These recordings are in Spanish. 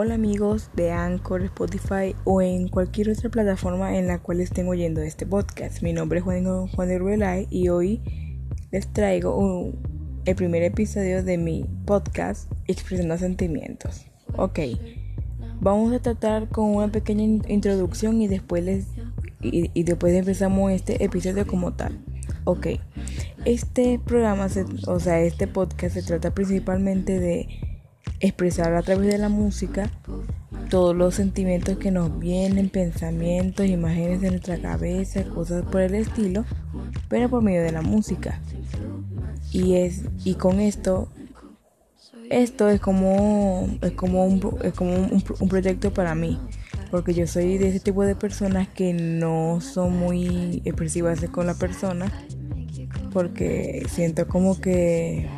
Hola amigos de Anchor, Spotify o en cualquier otra plataforma en la cual estén oyendo este podcast. Mi nombre es Juan, Juan de Ruelay y hoy les traigo el primer episodio de mi podcast Expresando Sentimientos. Ok, vamos a tratar con una pequeña introducción y después les y, después empezamos este episodio como tal. Ok, este programa, o sea, este podcast se trata principalmente de expresar a través de la música todos los sentimientos que nos vienen, pensamientos, imágenes de nuestra cabeza, cosas por el estilo, pero por medio de la música. Y es y con esto esto es como es como un, es como un, un proyecto para mí, porque yo soy de ese tipo de personas que no son muy expresivas con la persona porque siento como que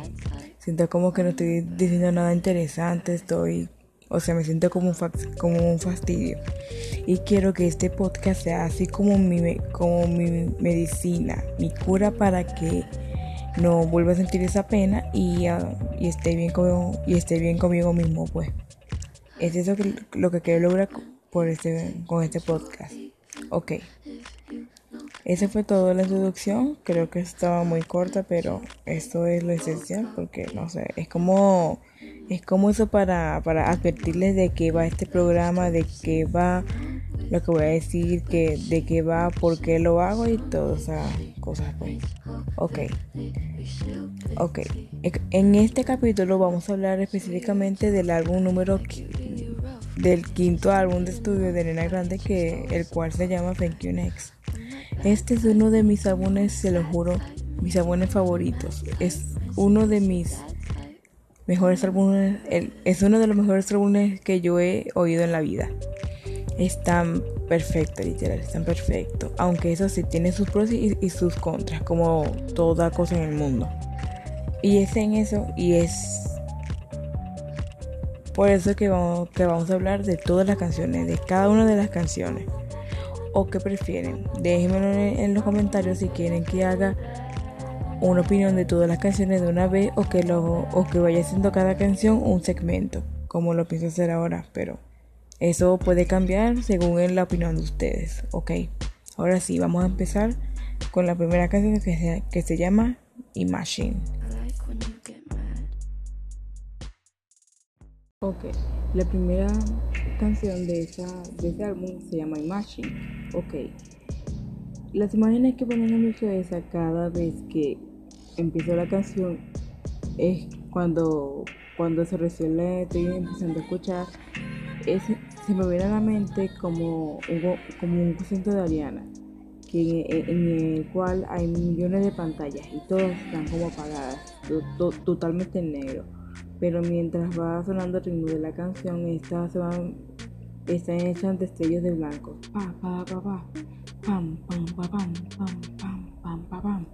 siento como que no estoy diciendo nada interesante, estoy, o sea, me siento como un, como un fastidio. Y quiero que este podcast sea así como mi, como mi medicina, mi cura para que no vuelva a sentir esa pena y, uh, y esté bien conmigo, y esté bien conmigo mismo, pues. Es eso lo que quiero lograr por este, con este podcast. Ok. Esa fue toda la introducción. Creo que estaba muy corta, pero esto es lo esencial porque no sé, es como es como eso para, para advertirles de qué va este programa, de qué va lo que voy a decir, que, de qué va, por qué lo hago y todas esas cosas. Pues. Ok. Ok. En este capítulo vamos a hablar específicamente del álbum número del quinto álbum de estudio de Elena Grande, que el cual se llama Thank You Next. Este es uno de mis álbumes, se lo juro, mis álbumes favoritos. Es uno de mis mejores álbumes, es uno de los mejores álbumes que yo he oído en la vida. Es tan perfecto, literal, es tan perfecto. Aunque eso sí tiene sus pros y, sus contras, como toda cosa en el mundo. Y es en eso, y es por eso que vamos, que vamos a hablar de todas las canciones, de cada una de las canciones o qué prefieren. Déjenmelo en los comentarios si quieren que haga una opinión de todas las canciones de una vez o que, o que vaya haciendo cada canción un segmento, como lo pienso hacer ahora, pero eso puede cambiar según la opinión de ustedes, ¿ok? Ahora sí, vamos a empezar con la primera canción que se, que se llama Imagine. Ok, la primera canción de, ese álbum se llama Imagine. Ok, las imágenes que ponen en mi cabeza cada vez que empiezo la canción es cuando, cuando se recién la estoy empezando a escuchar, es, se me viene a la mente como, como un concierto de Ariana, en, el cual hay millones de pantallas y todas están como apagadas, totalmente en negro pero mientras va sonando el ritmo de la canción, estas se van, están hechas de destellos de blanco. Pa, pa, pa, pa, pam, pam, pa, pam, pam, pam, pam, pa, pam.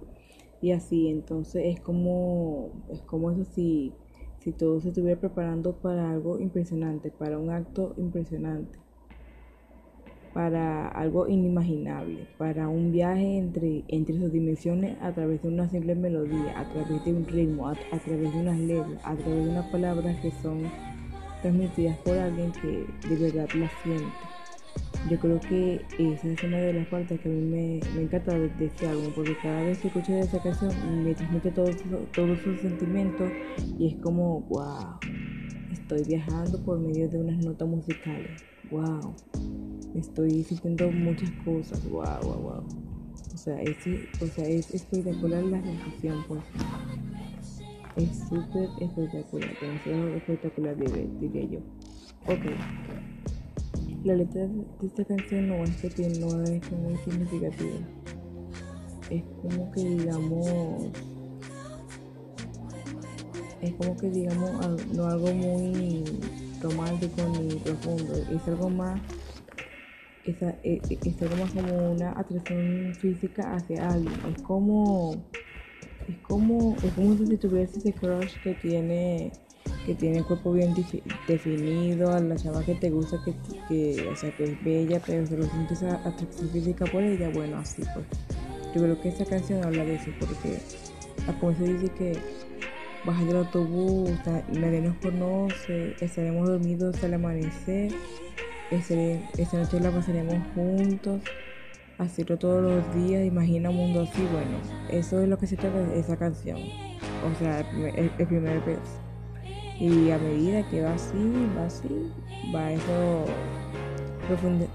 Y así, entonces es como, es como eso si, si todo se estuviera preparando para algo impresionante, para un acto impresionante para algo inimaginable, para un viaje entre, entre sus dimensiones a través de una simple melodía, a través de un ritmo, a, través de unas letras, a través de unas palabras que son transmitidas por alguien que de verdad la siente. Yo creo que esa es una de las partes que a mí me, me encanta de, este álbum, porque cada vez que escucho esa canción me transmite todos todo sus sentimientos y es como, wow, estoy viajando por medio de unas notas musicales, wow estoy sintiendo muchas cosas, wow, wow, wow. O sea, es, o sea, es espectacular la sensación, pues. Es súper espectacular, demasiado espectacular, diría yo. Ok. La letra de esta canción no es que no es muy significativa. Es como que digamos es como que digamos no algo muy romántico ni profundo, es algo más esa, e, e, es, como una atracción física hacia alguien. Es como, es como, es como si tuvieras ese crush que tiene, que tiene el cuerpo bien definido, a la chava que te gusta, que, que, o sea, que es bella, pero solo sientes esa atracción física por ella. Bueno, así pues. Yo creo que esa canción habla de eso porque, como se dice que bajar del autobús, nadie nos conoce, estaremos dormidos hasta el amanecer, esta noche la pasaremos juntos, hacerlo todos los días, imagina un mundo así, bueno, eso es lo que se trata de esa canción, o sea, el, primer vez. Y a medida que va así, va así, va eso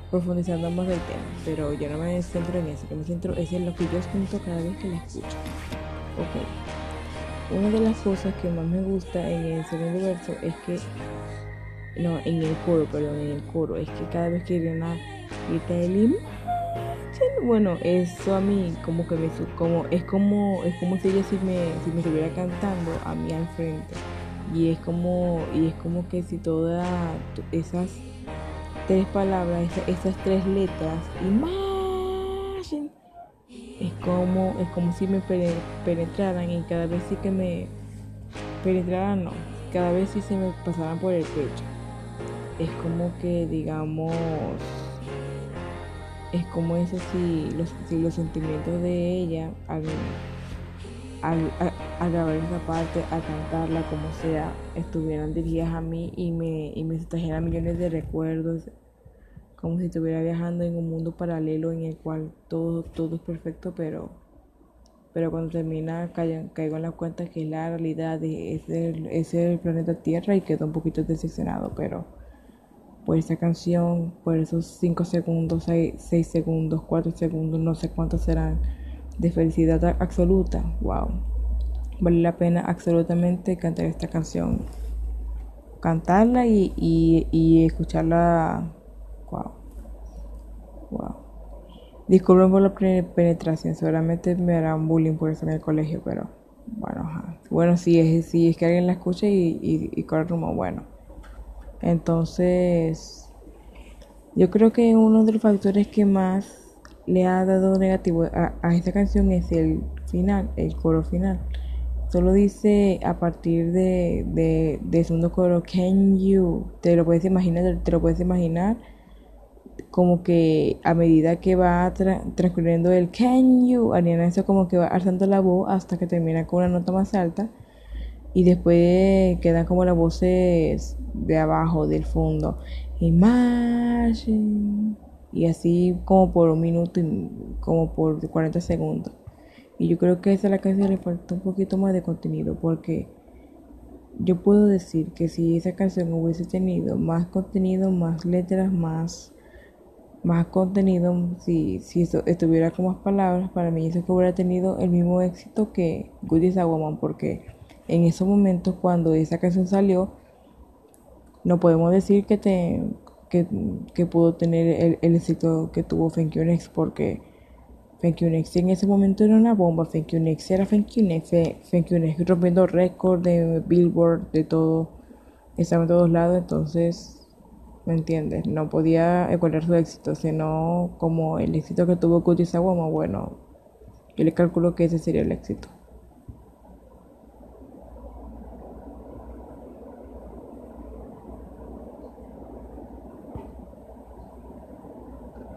profundizando más del tema, pero yo no me centro en eso, que me centro es en lo que yo siento cada vez que la escucho. Ok. Una de las cosas que más me gusta en el segundo verso es que, no, en el coro, perdón, en el coro, es que cada vez que una grita el himno, bueno, eso a mí como que me como es como es como si ella si me si me estuviera cantando a mí al frente y es como y es como que si todas esas tres palabras, esas, tres letras, imagine, es como, es como si me penetraran y cada vez sí que me penetraran, no, cada vez sí se me pasaran por el pecho. Es como que, digamos, es como eso si los, si los sentimientos de ella al, al, grabar esa parte, a cantarla, como sea, estuvieran dirigidas a mí y me, y me trajeran millones de recuerdos, como si estuviera viajando en un mundo paralelo en el cual todo, todo es perfecto, pero, pero cuando termina caigo, en la cuenta que la realidad es el, es el planeta Tierra y quedo un poquito decepcionado, pero por esa canción, por esos 5 segundos, 6 segundos, 4 segundos, no sé cuántos serán de felicidad absoluta. Wow. Vale la pena absolutamente cantar esta canción. Cantarla y, y, escucharla. Wow. Wow. Disculpen por la penetración. Seguramente me harán bullying por eso en el colegio, pero bueno, bueno, si es, si es que alguien la escucha y, y, y corre rumbo, bueno. Entonces, yo creo que uno de los factores que más le ha dado negativo a, esta canción es el final, el coro final. Solo dice a partir de, de, segundo coro, can you, te lo puedes imaginar, te lo puedes imaginar como que a medida que va transcurriendo el can you, Ariana eso como que va alzando la voz hasta que termina con una nota más alta y después quedan como las voces de abajo, del fondo. Imagine y así como por un minuto y como por 40 segundos. Y yo creo que a esa la canción le falta un poquito más de contenido porque yo puedo decir que si esa canción hubiese tenido más contenido, más letras, más, más contenido, si, si estuviera con más palabras, para mí eso que hubiera tenido el mismo éxito que Good is a porque en esos momentos cuando esa canción salió, no podemos decir que te que, pudo tener el, éxito que tuvo Thank You Next porque Thank You Next en ese momento era una bomba, Thank You Next era Thank You Next, Thank You Next rompiendo récord de Billboard, de todo, estaba en todos lados, entonces, ¿me entiendes? No podía igualar su éxito, sino como el éxito que tuvo Cutie Sawama, bueno, yo le calculo que ese sería el éxito.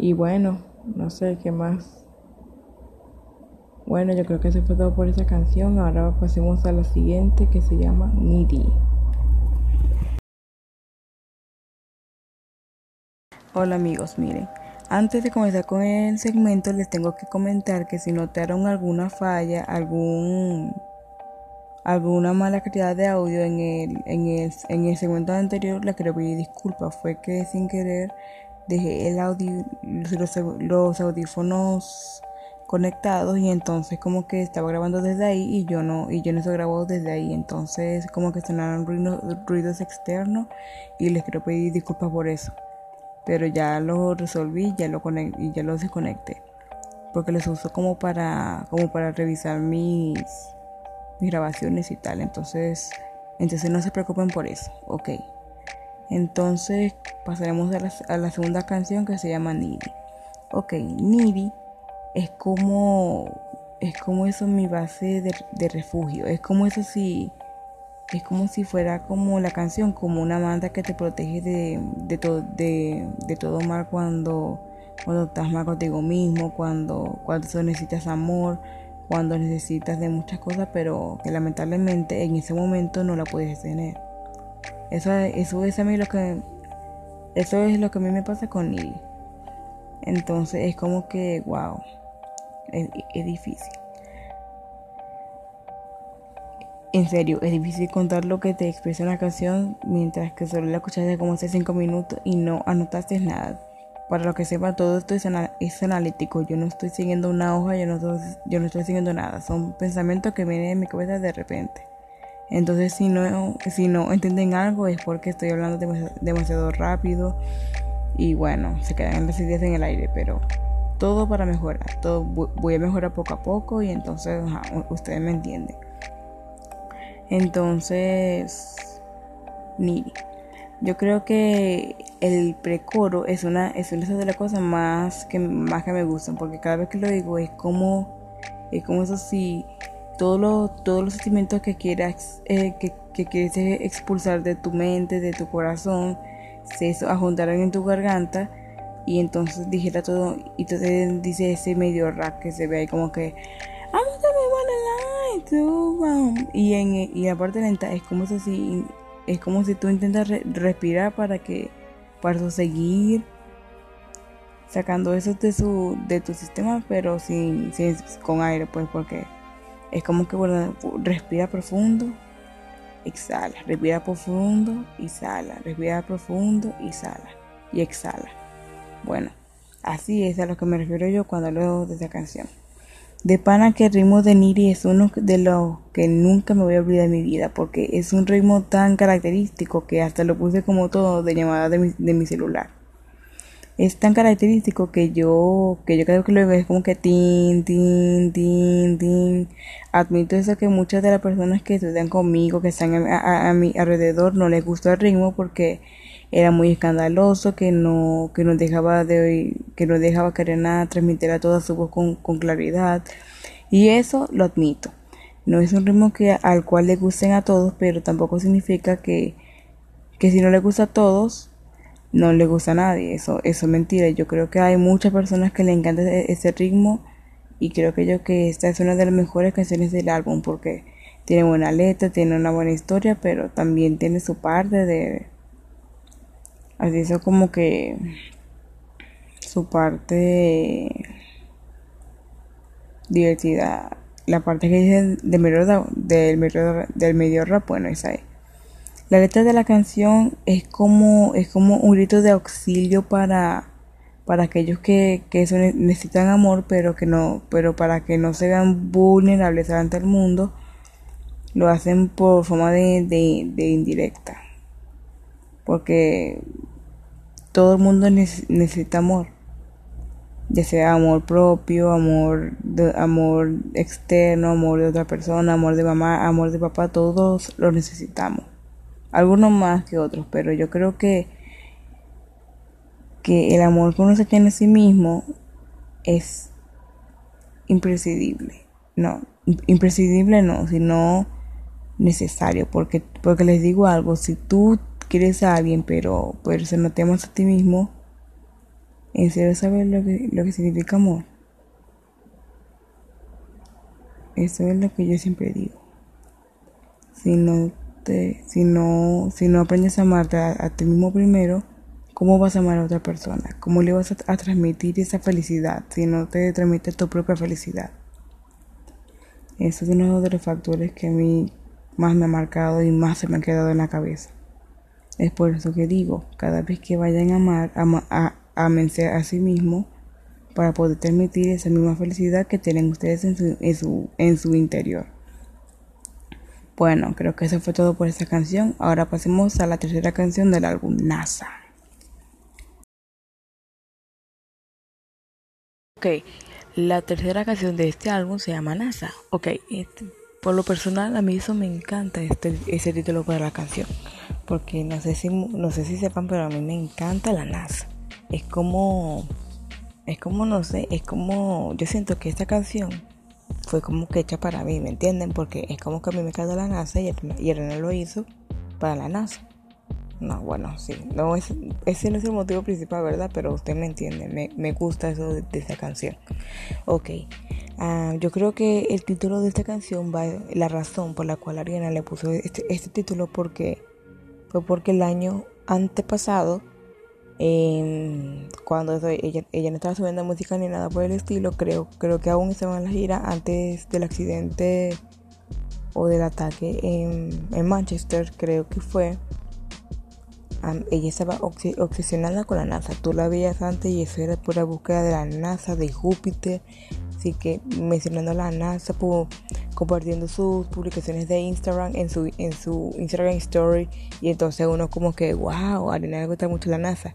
Y bueno, no sé qué más. Bueno, yo creo que eso fue todo por esa canción. Ahora pasemos a la siguiente que se llama Needy. Hola amigos, miren. Antes de comenzar con el segmento les tengo que comentar que si notaron alguna falla, algún alguna mala calidad de audio en el, en el, en el segmento anterior, les quiero pedir disculpas. Fue que sin querer dejé el audio, los, audífonos conectados y entonces como que estaba grabando desde ahí y yo no y yo no se grabó desde ahí. Entonces como que sonaron ruidos, ruidos externos y les quiero pedir disculpas por eso. Pero ya lo resolví ya lo y ya lo desconecté. Porque los uso como para como para revisar mis mis grabaciones y tal. Entonces entonces no se preocupen por eso. Ok entonces pasaremos a la, segunda canción que se llama Needy. Ok, Needy es como es como eso mi base de, refugio. Es como eso si es como si fuera como la canción, como una manta que te protege de, de, de, todo mal cuando, cuando estás mal contigo mismo, cuando, cuando necesitas amor, cuando necesitas de muchas cosas, pero que lamentablemente en ese momento no la puedes tener. Eso, eso es a mí lo que eso es lo que a mí me pasa con Nili. Entonces es como que, wow, es, difícil. En serio, es difícil contar lo que te expresa una canción mientras que solo la escuchaste como hace 5 minutos y no anotaste nada. Para lo que sepa, todo esto es, analítico. Yo no estoy siguiendo una hoja, yo no, estoy, yo no estoy siguiendo nada. Son pensamientos que vienen en mi cabeza de repente. Entonces, si no, si no entienden algo, es porque estoy hablando demasiado, rápido. Y bueno, se quedan las ideas en el aire, pero todo para mejorar. Todo voy a mejorar poco a poco y entonces ustedes me entienden. Entonces, Niri. Yo creo que el precoro es una, es una de las cosas más que, más que me gustan, porque cada vez que lo digo es como, es como eso si todos los, todos los sentimientos que quieras, eh, que, que, quieres expulsar de tu mente, de tu corazón, se juntaran en tu garganta y entonces dijera todo y entonces dice ese medio rap que se ve ahí como que y en y la parte lenta es como si es como si tú intentas respirar para que para seguir sacando eso de su de tu sistema pero sin, sin con aire pues porque es como que bueno, respira profundo exhala respira profundo exhala respira profundo exhala y exhala bueno así es a lo que me refiero yo cuando hablo de esta canción de pana que el ritmo de Niri es uno de los que nunca me voy a olvidar de mi vida porque es un ritmo tan característico que hasta lo puse como todo de llamada de mi, de mi celular. Es tan característico que yo, que yo creo que veo es como que tin, tin, tin, tin. Admito eso que muchas de las personas que estudian conmigo, que están a, a mi alrededor, no les gusta el ritmo porque era muy escandaloso, que no, que no dejaba de que no dejaba que nada transmitir a toda su voz con, claridad. Y eso lo admito. No es un ritmo que al cual le gusten a todos, pero tampoco significa que, que si no le gusta a todos, no le gusta a nadie. Eso, eso es mentira. Yo creo que hay muchas personas que le encanta ese ritmo y creo que yo que esta es una de las mejores canciones del álbum porque tiene buena letra, tiene una buena historia, pero también tiene su parte de Así eso como que su parte divertida. La parte que dice del medio, del medio, del medio rap, bueno, esa es. La letra de la canción es como, es como un grito de auxilio para, para aquellos que, que necesitan amor, pero que no, pero para que no se vean vulnerables ante el mundo, lo hacen por forma de, de, indirecta. Porque todo el mundo necesita amor. Ya sea amor propio, amor, de, amor externo, amor de otra persona, amor de mamá, amor de papá, todos lo necesitamos. Algunos más que otros, pero yo creo que, que el amor que uno se tiene a sí mismo es imprescindible. No, imprescindible no, sino necesario. Porque, porque les digo algo, si tú quieres a alguien, pero, pero se no temas a ti mismo, ¿en serio sabes lo que, lo que significa amor? Eso es lo que yo siempre digo. Si no si no, si no aprendes a amarte a, ti mismo primero, ¿cómo vas a amar a otra persona? ¿Cómo le vas a, transmitir esa felicidad si no te transmites tu propia felicidad? Eso es uno de los factores que a mí más me ha marcado y más se me ha quedado en la cabeza. Es por eso que digo, cada vez que vayan a amar, a, a, a sí mismo, para poder transmitir esa misma felicidad que tienen ustedes en su, en su, en su interior. Bueno, creo que eso fue todo por esta canción. Ahora pasemos a la tercera canción del álbum NASA. Ok, la tercera canción de este álbum se llama NASA. Ok, este, por lo personal a mí eso me encanta este, ese título para la canción porque no sé si no sé si sepan, pero a mí me encanta la NASA. Es como es como no sé, es como yo siento que esta canción fue como que hecha para mí, ¿me entienden? Porque es como que a mí me encanta la NASA y, y René lo hizo para la NASA. No, bueno, sí, no es, ese no es el motivo principal, ¿verdad? Pero usted me entiende, me, me gusta eso de, esa canción. Ok, Ah, yo creo que el título de esta canción va, la razón por la cual Ariana le puso este, este título porque fue porque el año antepasado, eh, cuando ella, ella, no estaba subiendo música ni nada por el estilo, creo, creo que aún estaba en la gira antes del accidente o del ataque en, en Manchester, creo que fue ella estaba obsesionada con la NASA. Tú la veías antes y eso era pura búsqueda de la NASA, de Júpiter. Así que mencionando la NASA, compartiendo sus publicaciones de Instagram en su, en su Instagram Story. Y entonces uno como que, wow, a Arena le gusta mucho la NASA.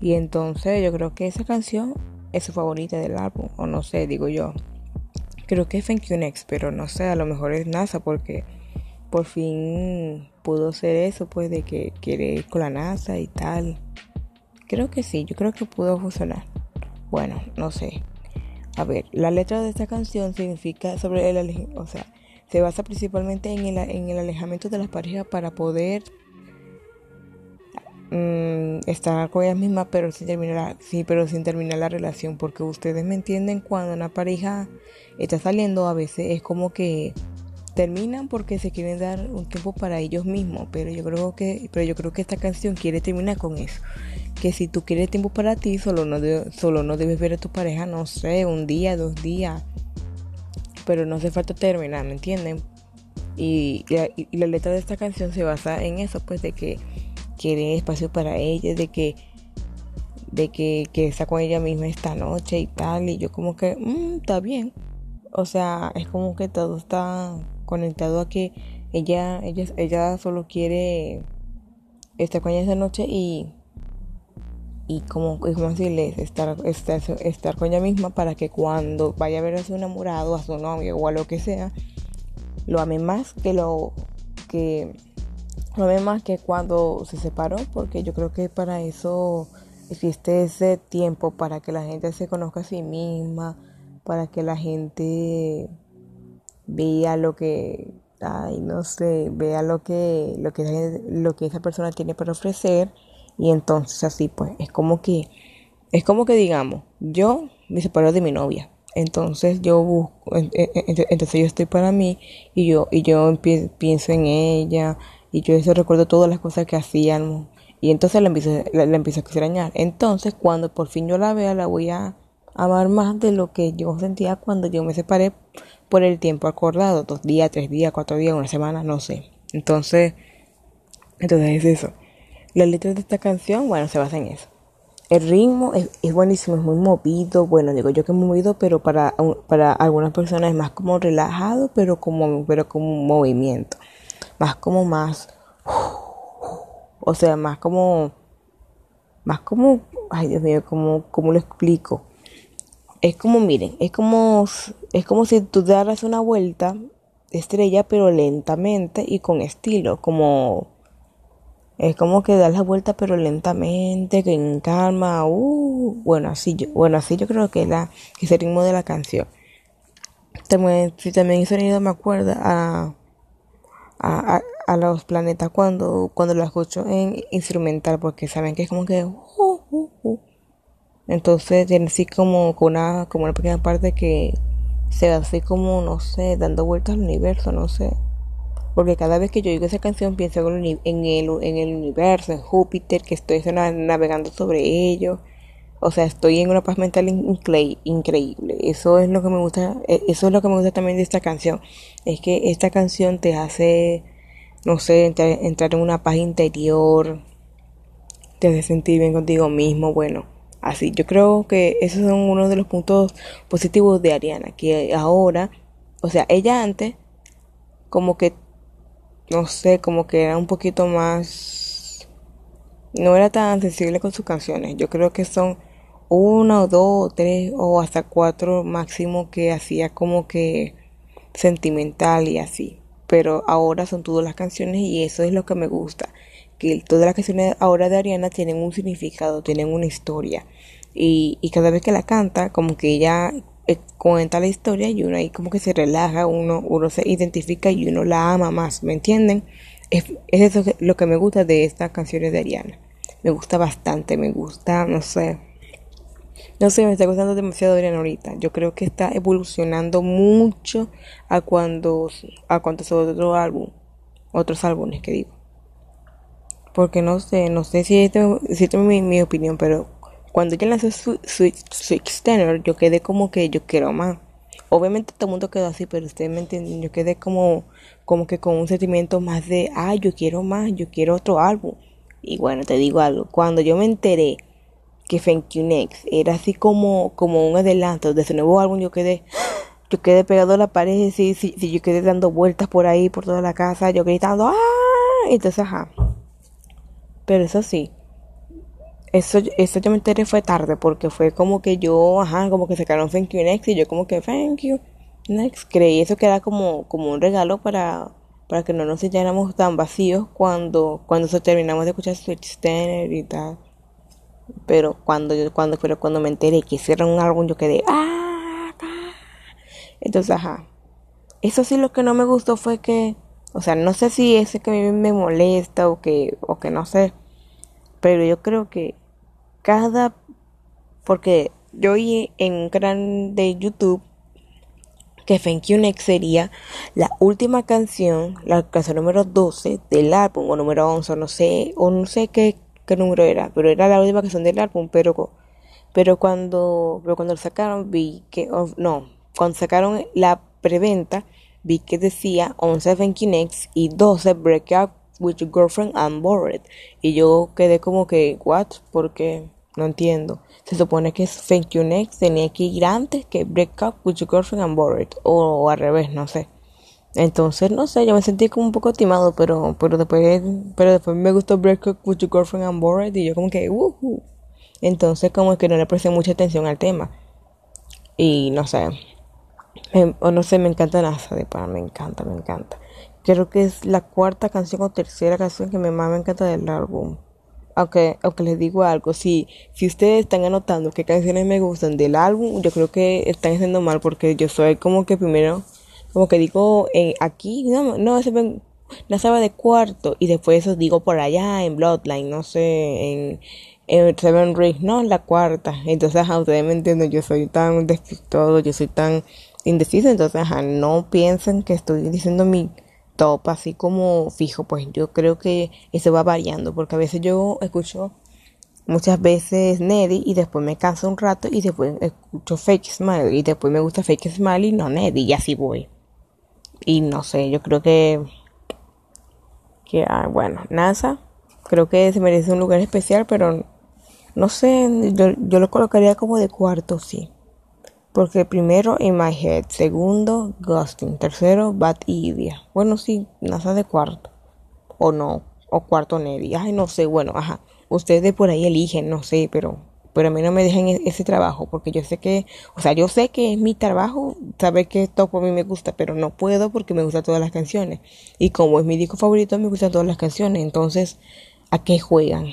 Y entonces yo creo que esa canción es su favorita del álbum. O no sé, digo yo. Creo que es Thank You Next, pero no sé, a lo mejor es NASA porque por fin pudo ser eso, pues de que quiere ir con la NASA y tal. Creo que sí, yo creo que pudo funcionar. Bueno, no sé. A ver, la letra de esta canción significa sobre el, o sea, se basa principalmente en el, en el alejamiento de las parejas para poder mm, estar con ellas mismas, pero sin terminar, sí, pero sin terminar la relación, porque ustedes me entienden cuando una pareja está saliendo, a veces es como que terminan porque se quieren dar un tiempo para ellos mismos, pero yo creo que pero yo creo que esta canción quiere terminar con eso, que si tú quieres tiempo para ti, solo no solo no debes ver a tu pareja, no sé, un día, dos días, pero no hace falta terminar, ¿me entienden? Y, la letra de esta canción se basa en eso, pues de que quiere espacio para ella, de que de que, que está con ella misma esta noche y tal, y yo como que, mm, está bien. O sea, es como que todo está conectado a que ella, ella, ella solo quiere estar con ella esa noche y, y como, como decirles, estar, estar, estar con ella misma para que cuando vaya a ver a su enamorado, a su novio o a lo que sea, lo ame más que lo que lo ame más que cuando se separó, porque yo creo que para eso existe ese tiempo para que la gente se conozca a sí misma, para que la gente vea lo que, ay, no sé, vea lo que, lo que, lo que esa persona tiene para ofrecer y entonces así pues es como que, es como que digamos, yo me separo de mi novia, entonces yo busco, entonces yo estoy para mí y yo, y yo pienso en ella y yo eso recuerdo todas las cosas que hacíamos y entonces la empiezo, la, la empiezo a extrañar. Entonces cuando por fin yo la vea la voy a amar más de lo que yo sentía cuando yo me separé por el tiempo acordado, dos días, tres días, cuatro días, una semana, no sé. Entonces, entonces es eso. La letra de esta canción, bueno, se basa en eso. El ritmo es, buenísimo, es muy movido. Bueno, digo yo que es movido, pero para, para algunas personas es más como relajado, pero como, pero como un movimiento. Más como más. O sea, más como. Más como. Ay, Dios mío, como, como lo explico es como, miren, es como, es como si tú daras una vuelta estrella, pero lentamente y con estilo, como, es como que das la vuelta, pero lentamente, que en calma, uh, bueno, así yo, bueno, así yo creo que la, que es el ritmo de la canción. También, también el sonido me acuerda a, a, a, los planetas cuando, cuando lo escucho en instrumental, porque saben que es como que, uh, uh, uh entonces tiene así como una, como una pequeña parte que se va así como, no sé, dando vueltas al universo, no sé. Porque cada vez que yo oigo esa canción pienso en el, en el universo, en Júpiter, que estoy navegando sobre ello. O sea, estoy en una paz mental increíble. Eso es lo que me gusta, e, eso es lo que me gusta también de esta canción. Es que esta canción te hace, no sé, entrar, entrar en una paz interior, te hace sentir bien contigo mismo, bueno así. Yo creo que esos son uno de los puntos positivos de Ariana, que ahora, o sea, ella antes, como que, no sé, como que era un poquito más, no era tan sensible con sus canciones. Yo creo que son una o dos o tres o hasta cuatro máximo que hacía como que sentimental y así. Pero ahora son todas las canciones y eso es lo que me gusta que todas las canciones ahora de Ariana tienen un significado, tienen una historia. Y, y cada vez que la canta, como que ella eh, cuenta la historia y uno ahí como que se relaja, uno, uno se identifica y uno la ama más, ¿me entienden? Es, es eso lo que me gusta de estas canciones de Ariana. Me gusta bastante, me gusta, no sé. No sé, me está gustando demasiado Adriana ahorita. Yo creo que está evolucionando mucho a cuando a cuando se otro álbum, otros álbumes que digo. Porque no sé, no sé si esto, si esto es mi, mi opinión, pero cuando ella lanzó Switch Tenor, yo quedé como que yo quiero más. Obviamente todo el mundo quedó así, pero ustedes me entienden, yo quedé como, como que con un sentimiento más de, ay, yo quiero más, yo quiero otro álbum. Y bueno, te digo algo, cuando yo me enteré que Thank You Next era así como, como un adelanto de su nuevo álbum, yo quedé, yo quedé pegado a la pared, sí, sí, sí, yo quedé dando vueltas por ahí, por toda la casa, yo gritando, ¡ah! Entonces, ajá. Pero eso sí, eso, eso yo me enteré fue tarde porque fue como que yo, ajá, como que sacaron Thank You Next y yo como que Thank You Next. Creí eso que era como, como un regalo para, para que no nos sintiéramos tan vacíos cuando, cuando terminamos de escuchar Switch Tenor y tal. Pero cuando yo, cuando, pero cuando me enteré que hicieron un álbum yo quedé, ah, entonces ajá. Eso sí lo que no me gustó fue que, o sea, no sé si ese que a mí me molesta o que, o que no sé, pero yo creo que cada, porque yo oí en un canal de YouTube que Thank You Next sería la última canción, la canción número 12 del álbum, o número 11, no sé, o no sé qué, qué número era, pero era la última canción del álbum, pero, pero cuando, pero cuando lo sacaron vi que, no, cuando sacaron la preventa, vi que decía 11 Thank You Next y 12 Break Up with your girlfriend and bored. Y yo quedé como que, what? Porque no entiendo. Se supone que es thank you next tenía que ir antes que break up with your girlfriend and bored. O, al revés, no sé. Entonces, no sé, yo me sentí como un poco timado, pero, pero después, pero después me gustó break up with your girlfriend and bored. Y yo como que, uh, Entonces como que no le presté mucha atención al tema. Y no sé. o no sé, me encanta NASA de para, me encanta, me encanta. Creo que es la cuarta canción o tercera canción que me más me encanta del álbum. Aunque, aunque les digo algo, si, si ustedes están anotando qué canciones me gustan del álbum, yo creo que están haciendo mal porque yo soy como que primero, como que digo en, aquí, no, no, la sabe de cuarto y después eso digo por allá en Bloodline, no sé, en, en Seven Rings, no, la cuarta. Entonces, ajá, ustedes me entienden, yo soy tan despistado, yo soy tan indeciso, entonces, ajá, no piensen que estoy diciendo mi top así como fijo, pues yo creo que eso va variando, porque a veces yo escucho muchas veces Neddy y después me canso un rato y después escucho Fake Smile y después me gusta Fake Smile y no Neddy y así voy. Y no sé, yo creo que que ah, bueno, NASA creo que se merece un lugar especial, pero no sé, yo, yo lo colocaría como de cuarto, sí. Porque primero In My Head, segundo Ghosting, tercero Bad Idea. Bueno, sí, NASA de cuarto. O no, o cuarto Neddy. Ay, no sé, bueno, ajá. Ustedes por ahí eligen, no sé, pero pero a mí no me dejen e-, ese trabajo porque yo sé que, o sea, yo sé que es mi trabajo saber que esto por mí me gusta, pero no puedo porque me gustan todas las canciones. Y como es mi disco favorito, me gustan todas las canciones. Entonces, ¿a qué juegan?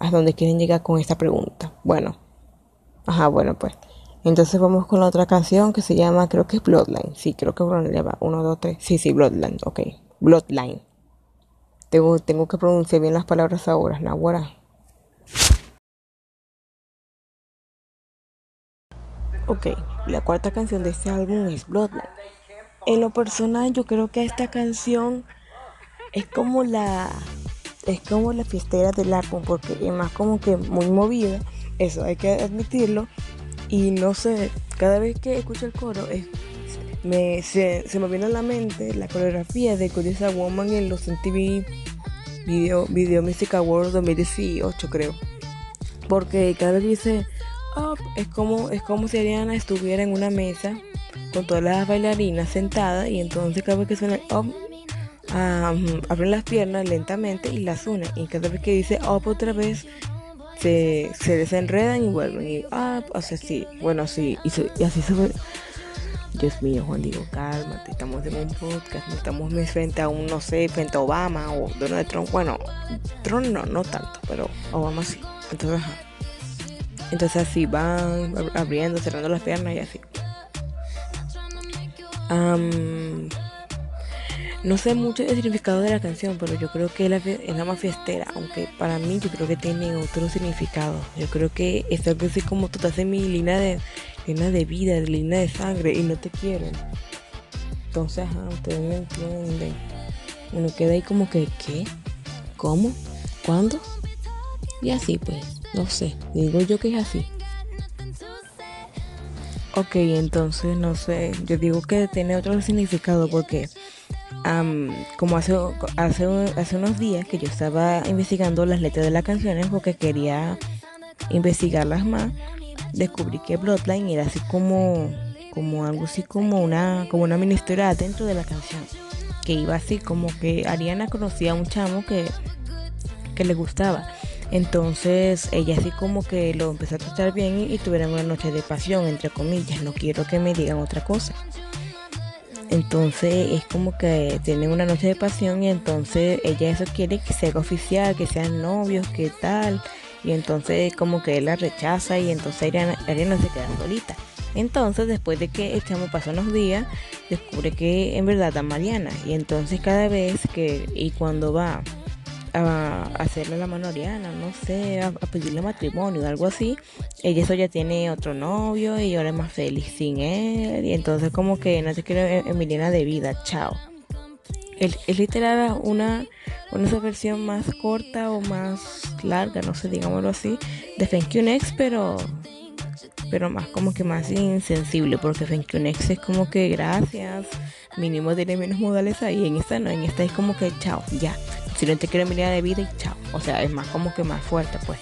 ¿A dónde quieren llegar con esta pregunta? Bueno, ajá, bueno, pues. Entonces vamos con la otra canción que se llama, creo que es Bloodline. Sí, creo que Bloodline va. Uno, dos, tres. Sí, sí, Bloodline. Ok. Bloodline. Tengo, tengo que pronunciar bien las palabras ahora. Nahuara. Ok, la cuarta canción de este álbum es Bloodline. En lo personal, yo creo que esta canción es como la es como la fiestera del álbum porque es más como que muy movida, eso hay que admitirlo, y no sé, cada vez que escucho el coro me, se, me viene a la mente la coreografía de Codiza Woman en los MTV Video, Video Music Awards 2018 creo. Porque cada vez dice up es como, es como si Ariana estuviera en una mesa con todas las bailarinas sentadas y entonces cada vez que suena up um, abren las piernas lentamente y las une y cada vez que dice up otra vez se, se desenredan y vuelven. Y, ah, o sea, sí, bueno, sí, y, así se fue. Dios mío, Juan, digo, cálmate, estamos en un podcast, no estamos frente a un, no sé, frente a Obama o Donald Trump. Bueno, Trump no, no tanto, pero Obama sí. Entonces, ajá. Entonces así van abriendo, cerrando las piernas y así. No sé mucho el significado de la canción, pero yo creo que es la, más fiestera, aunque para mí yo creo que tiene otro significado. Yo creo que es algo así como tú te haces mi línea de, línea de vida, línea de sangre y no te quieren. Entonces, ajá, ustedes me entienden. Uno queda ahí como que, ¿qué? ¿Cómo? ¿Cuándo? Y así pues, no sé, digo yo que es así. Ok, entonces no sé, yo digo que tiene otro significado porque como hace, hace, hace unos días que yo estaba investigando las letras de las canciones porque quería investigarlas más, descubrí que Bloodline era así como, como algo así como una, como una mini dentro de la canción. Que iba así como que Ariana conocía a un chamo que, que le gustaba. Entonces ella así como que lo empezó a tratar bien y, y tuvieron una noche de pasión, entre comillas. No quiero que me digan otra cosa. Entonces es como que tienen una noche de pasión y entonces ella eso quiere que sea oficial, que sean novios, que tal. Y entonces como que él la rechaza y entonces Ariana, se queda solita. Entonces después de que echamos pasó unos días, descubre que en verdad está Mariana. Y entonces cada vez que y cuando va a hacerle la mano a Ariana, no sé, a, pedirle matrimonio o algo así, ella eso ya tiene otro novio y ahora es más feliz sin él. Y entonces como que no te quiero Emiliana de vida, chao. Es, literal una, una versión más corta o más larga, no sé, digámoslo así, de Thank You Next, pero pero más como que más insensible, porque Next es como que gracias, mínimo tiene menos modales ahí, en esta no, en esta es como que chao, ya, si no te quiero mirar de vida y chao. O sea, es más como que más fuerte, pues.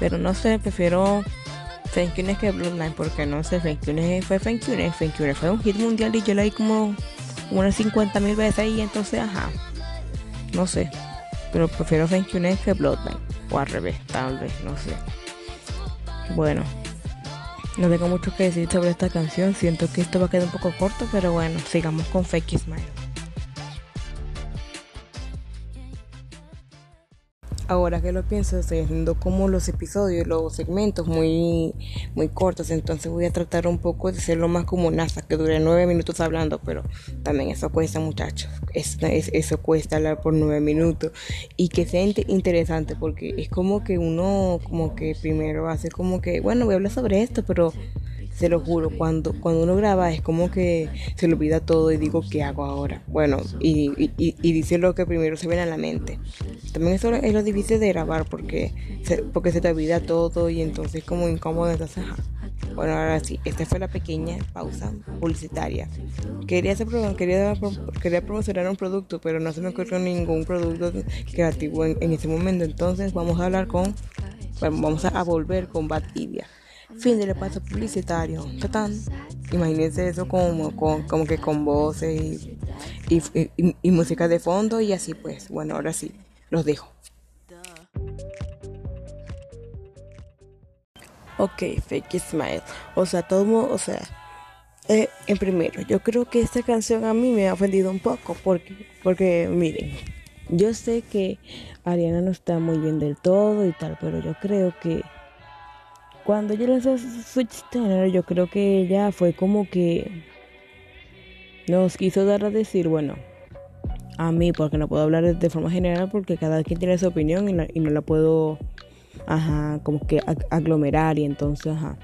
Pero no sé, prefiero You que Bloodline, porque no sé, You fue You Thank You fue un hit mundial y yo la vi como unas 50 mil veces ahí, entonces, ajá. No sé. Pero prefiero You que Bloodline. O al revés, tal vez, no sé. Bueno, no tengo mucho que decir sobre esta canción. Siento que esto va a quedar un poco corto, pero bueno, sigamos con Fake Smile. Ahora que lo pienso, estoy haciendo como los episodios, los segmentos muy, muy cortos, entonces voy a tratar un poco de hacerlo más como NASA, que dure nueve minutos hablando, pero también eso cuesta, muchachos. eso cuesta hablar por nueve minutos y que sea interesante, porque es como que uno, como que primero hace como que, bueno, voy a hablar sobre esto, pero se lo juro, cuando, cuando uno graba es como que se le olvida todo y digo, ¿qué hago ahora? Bueno, y, y, dice lo que primero se viene a la mente. También eso es lo difícil de grabar porque se, porque se te olvida todo y entonces es como incómodo. Entonces, Bueno, ahora sí, esta fue la pequeña pausa publicitaria. Quería, hacer, quería, quería promocionar un producto, pero no se me ocurrió ningún producto creativo en, en ese momento. Entonces vamos a hablar con, vamos a, volver con Batibia. Fin del paso publicitario. ¡Tatán! Imagínense eso como, como que con voces y, y, música de fondo y así pues. Bueno, ahora sí, los dejo. Ok, Fake Smile. O sea, todo, o sea, eh, en primero, yo creo que esta canción a mí me ha ofendido un poco porque, porque miren, yo sé que Ariana no está muy bien del todo y tal, pero yo creo que cuando yo lanzó Switch yo creo que ella fue como que nos quiso dar a decir, bueno, a mí, porque no puedo hablar de forma general, porque cada quien tiene su opinión y, no la puedo, ajá, como que aglomerar y entonces, ajá.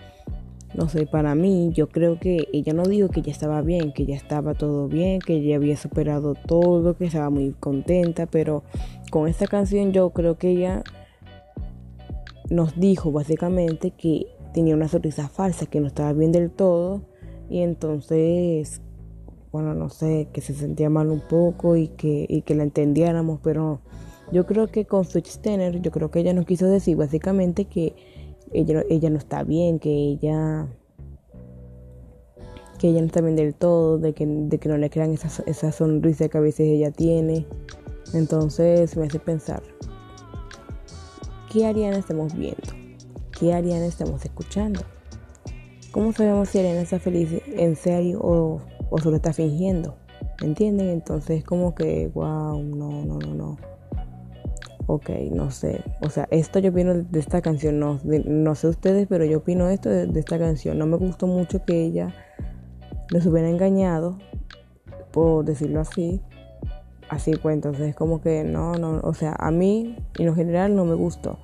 No sé, para mí, yo creo que ella no dijo que ya estaba bien, que ya estaba todo bien, que ya había superado todo, que estaba muy contenta, pero con esta canción yo creo que ella nos dijo básicamente que tenía una sonrisa falsa, que no estaba bien del todo y entonces, bueno, no sé, que se sentía mal un poco y que, y que la entendiéramos, pero yo creo que con Switch Tenner, yo creo que ella nos quiso decir básicamente que ella, ella no está bien, que ella que ella no está bien del todo, de que, de que no le crean esa, esa sonrisa que a veces ella tiene. Entonces me hace pensar, ¿Qué Ariana estamos viendo? ¿Qué Ariana estamos escuchando? ¿Cómo sabemos si Ariana está feliz en serio o, solo está fingiendo? ¿Me entienden? Entonces como que, wow, no, no, no, no. Ok, no sé. O sea, esto yo opino de esta canción. No, no sé ustedes, pero yo opino esto de, esta canción. No me gustó mucho que ella nos hubiera engañado, por decirlo así. Así entonces es como que no, no, o sea, a mí en lo general no me gustó.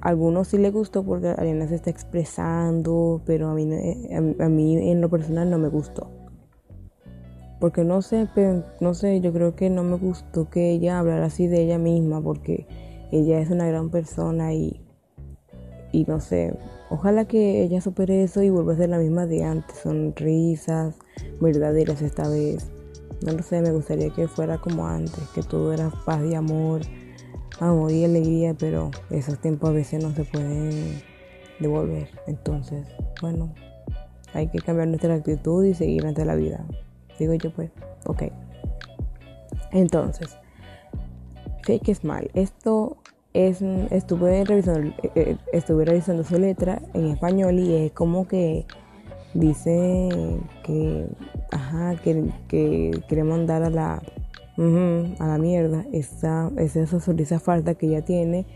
A algunos sí le gustó porque Ariana se está expresando, pero a mí, a, mí en lo personal no me gustó. Porque no sé, no sé, yo creo que no me gustó que ella hablara así de ella misma porque ella es una gran persona y, y no sé, ojalá que ella supere eso y vuelva a ser la misma de antes, sonrisas verdaderas esta vez. No lo sé, me gustaría que fuera como antes, que todo era paz y amor, amor y alegría, pero esos tiempos a veces no se pueden devolver. Entonces, bueno, hay que cambiar nuestra actitud y seguir ante la vida. Digo yo pues, ok. Entonces, fake mal. Esto es, estuve revisando, eh, eh, estuve revisando su letra en español y es como que dice que, ajá, que, que quiere mandar a la, a la mierda esa, esa sonrisa falta que ella tiene.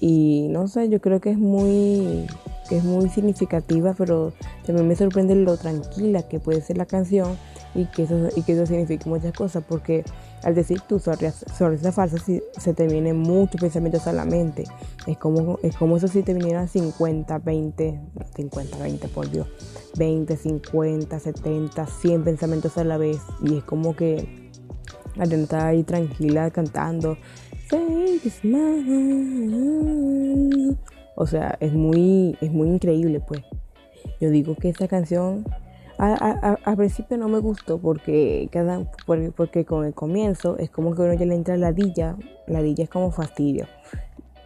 Y no sé, yo creo que es muy, que es muy significativa, pero también me sorprende lo tranquila que puede ser la canción y que eso, y que eso significa muchas cosas, porque al decir tu sonrisa falsa si, se te vienen muchos pensamientos a la mente. Es como, es como eso si te vinieran 50, 20, 50, 20 por Dios, 20, 50, 70, 100 pensamientos a la vez. Y es como que al estar ahí tranquila cantando. O sea, es muy, es muy increíble pues. Yo digo que esta canción al principio no me gustó porque cada porque, con el comienzo es como que uno ya le entra ladilla, ladilla es como fastidio.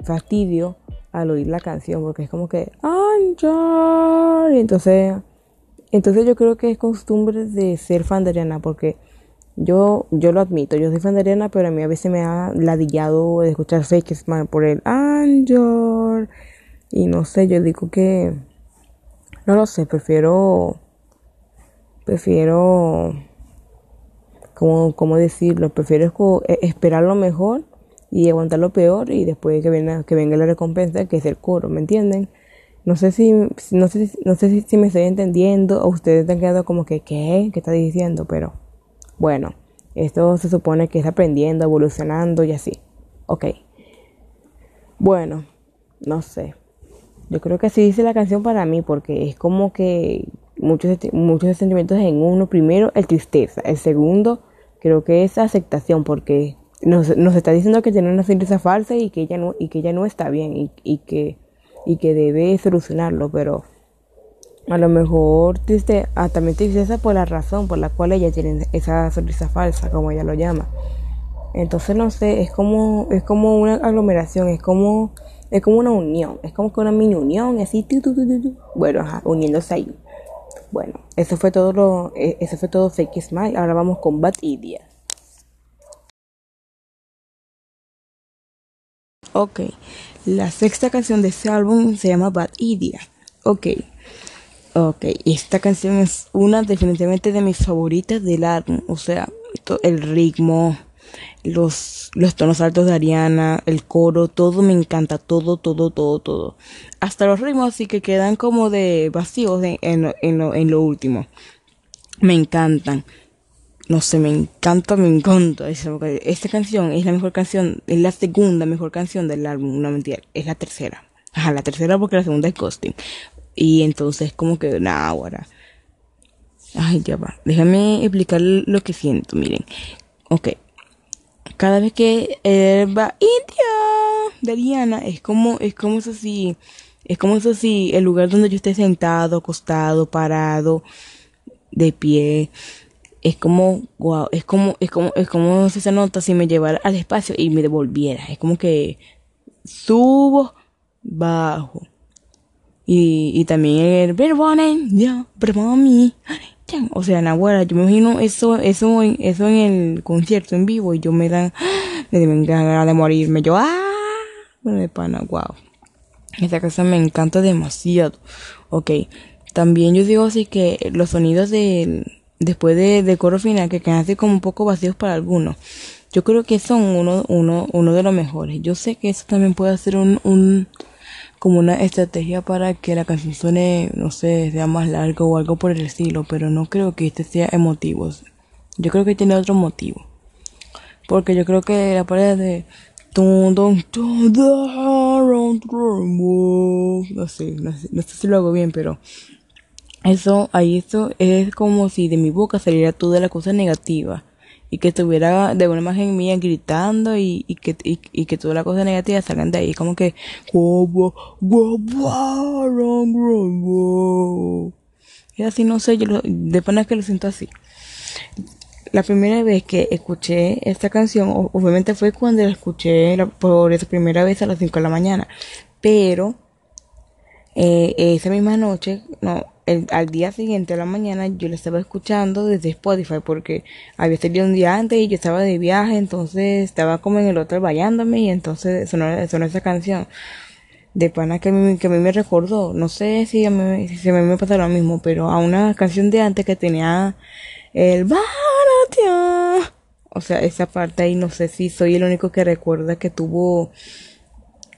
Fastidio al oír la canción porque es como que y entonces entonces yo creo que es costumbre de ser fan de Ariana porque yo yo lo admito, yo soy fan de Ariana, pero a mí a veces me ha ladillado de escuchar Fake Man por el Anjor y no sé, yo digo que no lo sé, prefiero prefiero, como, como decirlo, prefiero e, esperar lo mejor y aguantar lo peor y después que venga, que venga la recompensa, que es el coro, ¿me entienden? No sé si, no sé, no sé si, me estoy entendiendo o ustedes han quedado como que, ¿qué? ¿Qué está diciendo? Pero, bueno, esto se supone que es aprendiendo, evolucionando y así. Ok. Bueno, no sé. Yo creo que así dice la canción para mí porque es como que muchos, muchos sentimientos en uno. Primero, el tristeza. El segundo, creo que es aceptación, porque nos, nos está diciendo que tiene una sonrisa falsa y que ella no, y que ella no está bien y, y, que, y que debe solucionarlo, pero a lo mejor triste, ah, también tristeza por la razón por la cual ella tiene esa sonrisa falsa, como ella lo llama. Entonces no sé, es como, es como una aglomeración, es como, es como una unión, es como que una mini unión, así, bueno, uniéndose ahí. Bueno, eso fue todo lo, eh, eso fue todo Fake Smile. Ahora vamos con Bad Idea. Ok, la sexta canción de este álbum se llama Bad Idea. Ok, ok, esta canción es una definitivamente de mis favoritas del álbum. O sea, el ritmo, los, los tonos altos de Ariana, el coro, todo me encanta, todo, todo, todo, todo. Hasta los ritmos sí que quedan como de vacíos en, en, lo, en lo último. Me encantan. No sé, me encanta, me encanta. Esta canción es la mejor canción, es la segunda mejor canción del álbum, no mentira, es la tercera. Ajá, la tercera porque la segunda es Ghosting. Y entonces como que, nada, ahora. Ay, ya va. Déjame explicar lo que siento, miren. Ok, cada vez que él va India de Diana es como es como eso si es como eso si el lugar donde yo esté sentado acostado parado de pie es como wow es como es como es como si se nota si me llevara al espacio y me devolviera. Es como que subo bajo. Y, y también el ya o sea, Nahuara, yo me imagino eso, eso, eso en el concierto en vivo y yo me dan, me dan ganas de morirme. Yo, ah, bueno, de pana, wow. Esta casa me encanta demasiado. Ok, también yo digo así que los sonidos de, después de, de coro final que quedan así como un poco vacíos para algunos. Yo creo que son uno, uno, uno de los mejores. Yo sé que eso también puede ser un, un, como una estrategia para que la canción suene, no sé, sea más larga o algo por el estilo, pero no creo que este sea emotivo. Yo creo que tiene otro motivo. Porque yo creo que la parte de... No sé, no sé, no sé si lo hago bien, pero eso, ahí eso es como si de mi boca saliera toda la cosa negativa y que estuviera de una imagen mía gritando y, y que y, y, que toda la cosa negativa salgan de ahí. Como que y así no sé yo lo, de pena que lo siento así. La primera vez que escuché esta canción obviamente fue cuando la escuché por esa primera vez a las 5 de la mañana pero eh, esa misma noche no el, al día siguiente a la mañana yo la estaba escuchando desde Spotify porque había salido un día antes y yo estaba de viaje, entonces estaba como en el hotel bañándome y entonces sonó, sonó esa canción. De pana que mí, que a mí me recordó, no sé si a mí, me pasa lo mismo, pero a una canción de antes que tenía el o sea, esa parte ahí no sé si soy el único que recuerda que tuvo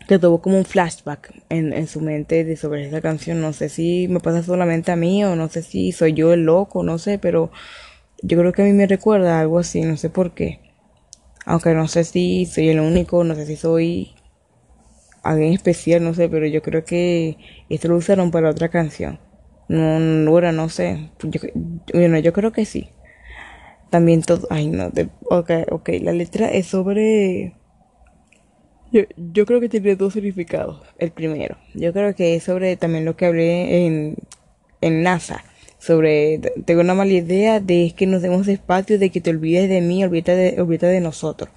que tuvo como un flashback en, en su mente de sobre esa canción. No sé si me pasa solamente a mí o no sé si soy yo el loco, no sé, pero yo creo que a mí me recuerda algo así, no sé por qué. Aunque no sé si soy el único, no sé si soy alguien especial, no sé, pero yo creo que esto lo usaron para otra canción. No, bueno, no sé. Yo, bueno, yo creo que sí. También todo, ay no, de, ok, ok, la letra es sobre yo, creo que tiene dos significados. El primero, yo creo que es sobre también lo que hablé en, en NASA. Sobre, tengo una mala idea de que nos demos espacio, de que te olvides de mí, olvídate de, olvídate de nosotros.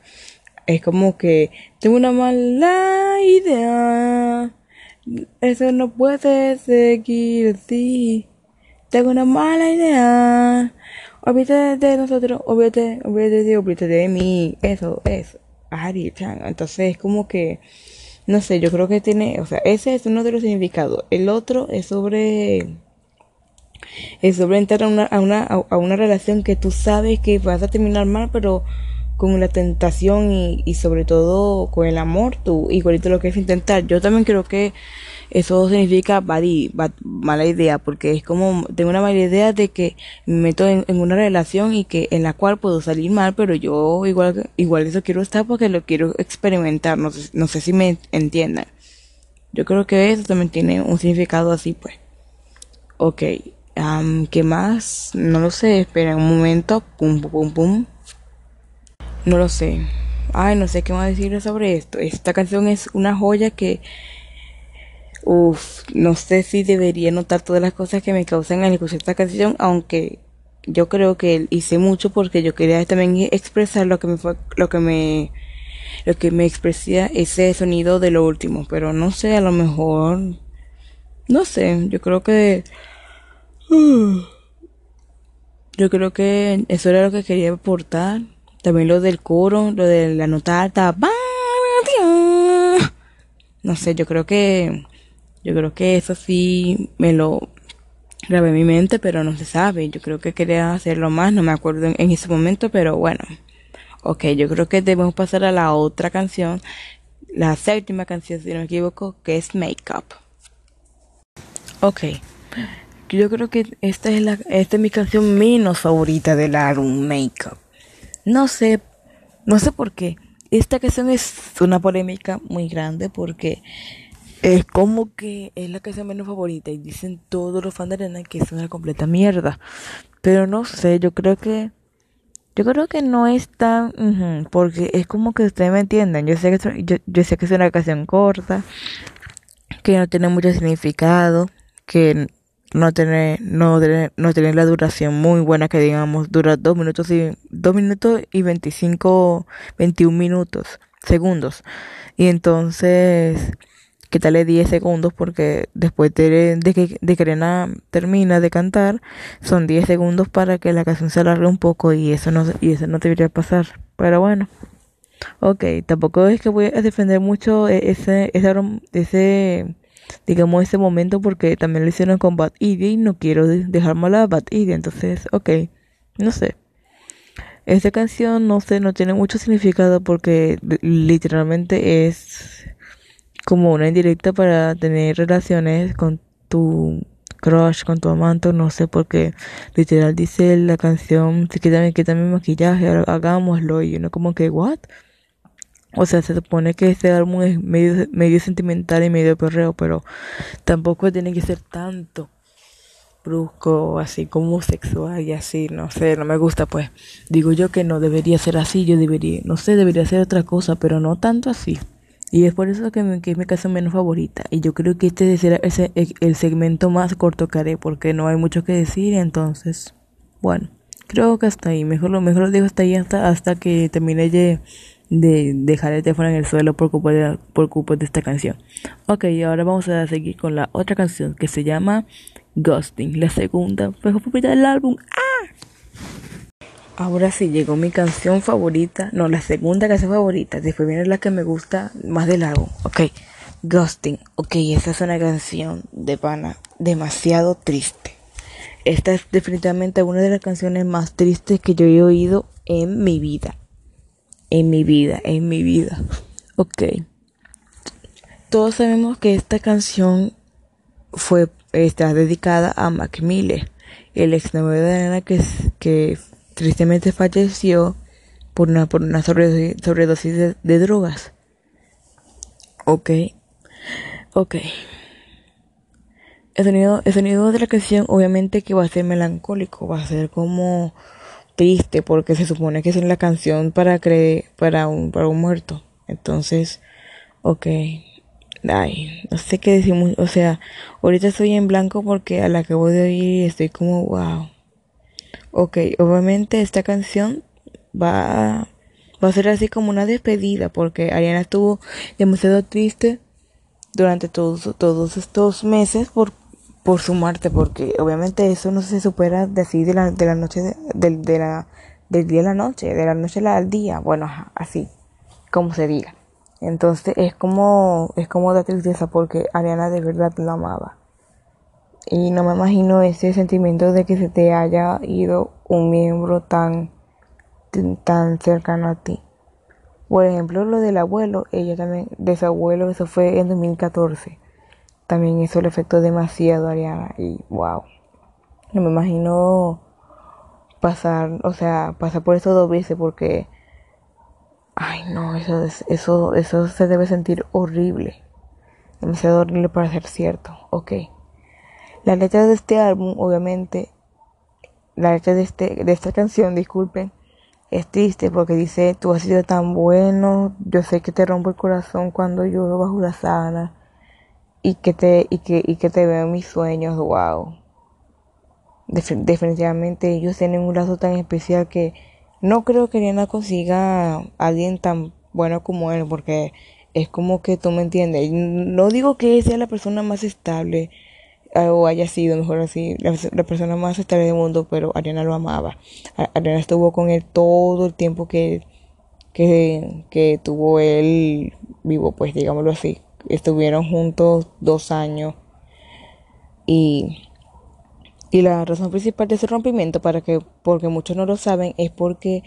Es como que tengo una mala idea. Eso no puede seguir así. Tengo una mala idea. Olvídate de nosotros, olvídate, olvídate de, olvídate de mí. Eso, eso. Ari Entonces es como que, no sé, yo creo que tiene, o sea, ese es uno de los significados. El otro es sobre, es sobre entrar a una, a una, a una relación que tú sabes que vas a terminar mal, pero con la tentación y, y sobre todo con el amor, tú igualito lo que es intentar. Yo también creo que eso significa mala idea, porque es como, tengo una mala idea de que me meto en, una relación y que en la cual puedo salir mal, pero yo igual, igual eso quiero estar porque lo quiero experimentar, no sé, no sé si me entiendan. Yo creo que eso también tiene un significado así, pues. Ok, um, ¿qué más? No lo sé, espera un momento, pum, pum, pum, pum. No lo sé. Ay, no sé qué más decir sobre esto. Esta canción es una joya que Uf, no sé si debería notar todas las cosas que me causan al escuchar esta canción, aunque yo creo que hice mucho porque yo quería también expresar lo que me fue, lo que me, lo que me expresía ese sonido de lo último, pero no sé, a lo mejor, no sé, yo creo que, yo creo que eso era lo que quería aportar. También lo del coro, lo de la nota alta, no sé, yo creo que yo creo que eso sí me lo grabé en mi mente, pero no se sabe. Yo creo que quería hacerlo más, no me acuerdo en, ese momento, pero bueno. Ok, yo creo que debemos pasar a la otra canción, la séptima canción, si no me equivoco, que es Make Up. Ok, yo creo que esta es, la, esta es mi canción menos favorita del álbum Make Up. No sé, no sé por qué. Esta canción es una polémica muy grande porque es como que es la casa menos favorita y dicen todos los fans de Arena que es una completa mierda. Pero no sé, yo creo que yo creo que no es tan porque es como que ustedes me entiendan. Yo sé que yo, yo sé que es una canción corta, que no tiene mucho significado, que no tiene no tiene, no tiene la duración muy buena que digamos dura dos minutos y dos minutos y veinticinco veintiún minutos segundos y entonces quitarle 10 segundos porque después de, que de Krena termina de cantar son 10 segundos para que la canción se alargue un poco y eso no y eso no debería pasar. Pero bueno ok tampoco es que voy a defender mucho e, ese ese, ese digamos ese momento porque también lo hicieron con Bad Idea y no quiero dejar mal a Bad Idea entonces ok no sé. Esta canción no sé no tiene mucho significado porque literalmente es como una indirecta para tener relaciones con tu crush con tu amante, no sé, porque literal dice la canción, quítame, quítame maquillaje, hagámoslo, y uno como que, ¿what? O sea, se supone que este álbum es medio, medio sentimental y medio perreo, pero tampoco tiene que ser tanto brusco, así como sexual y así, no sé, no me gusta, pues. Digo yo que no debería ser así, yo debería, no sé, debería ser otra cosa, pero no tanto así. Y es por eso que, me, que es mi canción menos favorita. Y yo creo que este será ese, el segmento más corto que haré, porque no hay mucho que decir, entonces, bueno, creo que hasta ahí. Mejor lo, mejor lo dejo hasta ahí hasta, hasta que termine de, de dejar el teléfono en el suelo por culpa, de, por culpa de esta canción. Ok, ahora vamos a seguir con la otra canción que se llama Ghosting, la segunda mejor favorita del álbum. ¡Ah! Ahora sí llegó mi canción favorita, no, la segunda canción favorita, después viene la que me gusta más del álbum, ok. Ghosting, ok, esa es una canción de pana demasiado triste. Esta es definitivamente una de las canciones más tristes que yo he oído en mi vida. En mi vida, en mi vida. Ok. Todos sabemos que esta canción fue está dedicada a Mac Miller, el ex novio de Ana que, que tristemente falleció por una, por una sobredosis, de, drogas. Ok. Ok. El sonido, el sonido de la canción obviamente que va a ser melancólico, va a ser como triste porque se supone que es la canción para creer para un para un muerto. Entonces, ok. Ay, no sé qué decimos, o sea, ahorita estoy en blanco porque a la que voy de oír estoy como wow. Ok, obviamente esta canción va, a ser así como una despedida porque Ariana estuvo demasiado triste durante todos, todos estos meses por, por su muerte porque obviamente eso no se supera de así de la, de la noche de, de, la, del día a la noche, de la noche al día, bueno, así, como se diga. Entonces es como, es como da tristeza porque Ariana de verdad la amaba. Y no me imagino ese sentimiento de que se te haya ido un miembro tan, tan cercano a ti. Por ejemplo, lo del abuelo, ella también, de su abuelo, eso fue en 2014. También eso le afectó demasiado a Ariana y wow. No me imagino pasar, o sea, pasar por eso dos veces porque, ay no, eso, eso, eso se debe sentir horrible. Demasiado horrible para ser cierto, ok. La letra de este álbum, obviamente, la letra de, este, de esta canción, disculpen, es triste porque dice, tú has sido tan bueno, yo sé que te rompo el corazón cuando lloro bajo la sábana y que te, y que, y que te veo en mis sueños, wow. definitivamente ellos tienen un lazo tan especial que no creo que Ariana consiga a alguien tan bueno como él porque es como que tú me entiendes. No digo que sea la persona más estable, o haya sido, mejor así, la, persona más estable del mundo, pero Ariana lo amaba. Ariana estuvo con él todo el tiempo que, que, que tuvo él vivo, pues digámoslo así. Estuvieron juntos dos años y, y la razón principal de ese rompimiento, para que, porque muchos no lo saben, es porque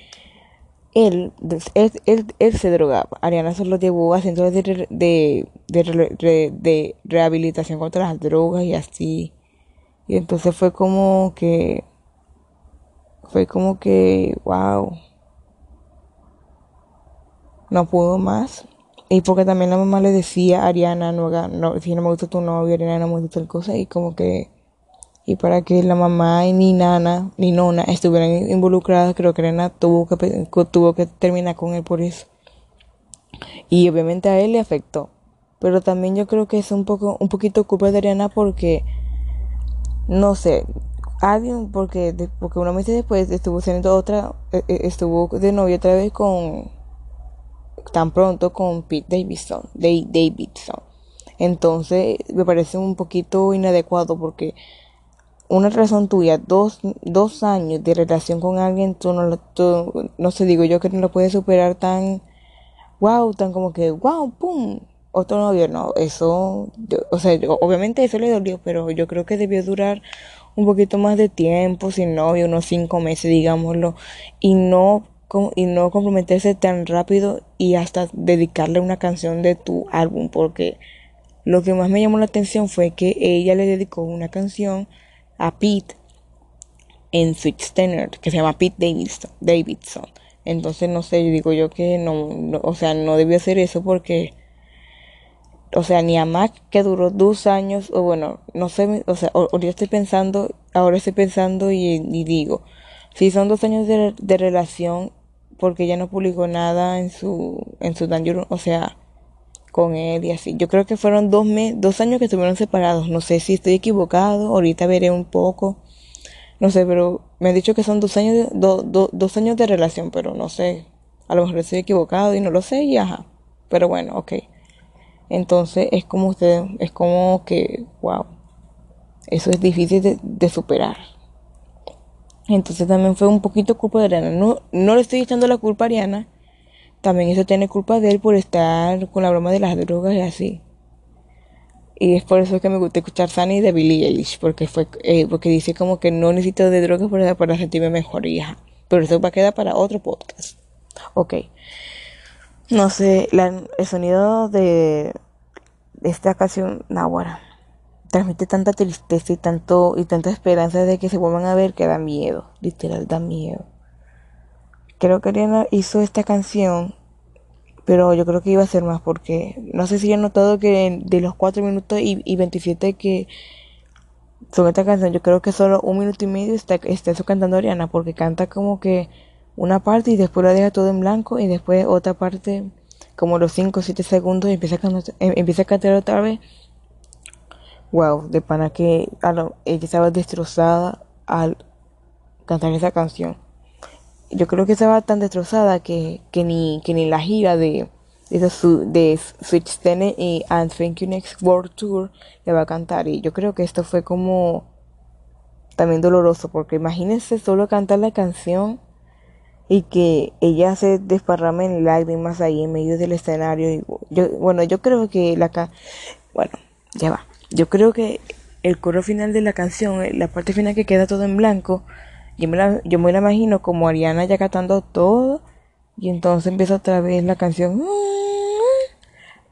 él, él, él, se drogaba. Ariana se lo llevó a centros de, de, de, rehabilitación contra las drogas y así. Y entonces fue como que, fue como que, wow, no pudo más. Y porque también la mamá le decía a Ariana, no, no, si no me gusta tu novio, Ariana no me gusta tal cosa. Y como que y para que la mamá ni Nana ni Nona estuvieran involucradas, creo que Nana tuvo que, tuvo que terminar con él por eso. Y obviamente a él le afectó. Pero también yo creo que es un poco un poquito culpa de Ariana porque no sé, alguien porque porque unos meses después estuvo siendo otra e, e, estuvo de novia otra vez con tan pronto con Pete Davidson, Davidson. Entonces me parece un poquito inadecuado porque una razón tuya, dos, dos años de relación con alguien, tú no lo, no sé, digo yo que no lo puedes superar tan, wow, tan como que, wow, pum, otro novio, no, eso, o sea, obviamente eso le dolió, pero yo creo que debió durar un poquito más de tiempo sin novio, unos cinco meses, digámoslo, y no, y no comprometerse tan rápido y hasta dedicarle una canción de tu álbum, porque lo que más me llamó la atención fue que ella le dedicó una canción a Pete en Switch Tenor, que se llama Pete Davidson. Davidson. Entonces, no sé, yo digo yo que no, o sea, no debió hacer eso porque, o sea, ni a Mac que duró dos años, o bueno, no sé, o sea, ahora estoy pensando, ahora estoy pensando y, digo, si son dos años de, de relación, porque ella no publicó nada en su, en su Danger, o sea, con él y así. Yo creo que fueron dos, mes, dos años que estuvieron separados. No sé si estoy equivocado, ahorita veré un poco. No sé, pero me han dicho que son dos años, de, dos años de relación, pero no sé. A lo mejor estoy equivocado y no lo sé y ajá. Pero bueno, ok. Entonces es como usted, es como que, wow. Eso es difícil de, de superar. Entonces también fue un poquito culpa de Ariana. No, no le estoy echando la culpa a Ariana también eso tiene culpa de él por estar con la broma de las drogas y así. Y es por eso que me gusta escuchar Sunny de Billie Eilish, porque fue eh, porque dice como que no necesito de drogas para, para sentirme mejor, hija. Pero eso va a quedar para otro podcast. Ok. No sé, el sonido de, esta canción, Nahuara, transmite tanta tristeza y tanto y tanta esperanza de que se vuelvan a ver que da miedo, literal da miedo creo que Ariana hizo esta canción, pero yo creo que iba a ser más porque no sé si han notado que de los 4 minutos y, 27 que son esta canción, yo creo que solo un minuto y medio está, está eso cantando Ariana porque canta como que una parte y después la deja todo en blanco y después otra parte como los 5 o 7 segundos y empieza a, cantar, em, empieza a cantar otra vez. Wow, de pana que ella estaba destrozada al cantar esa canción yo creo que estaba tan destrozada que, que, ni, que ni la gira de, de, de Switch Tennis y And Thank You Next World Tour le va a cantar. Y yo creo que esto fue como también doloroso, porque imagínense solo cantar la canción y que ella se desparrame en lágrimas ahí en medio del escenario. Y bueno, yo creo que la bueno, ya va. Yo creo que el coro final de la canción, la parte final que queda todo en blanco, yo me, la, yo me la imagino como Ariana ya cantando todo y entonces empieza otra vez la canción.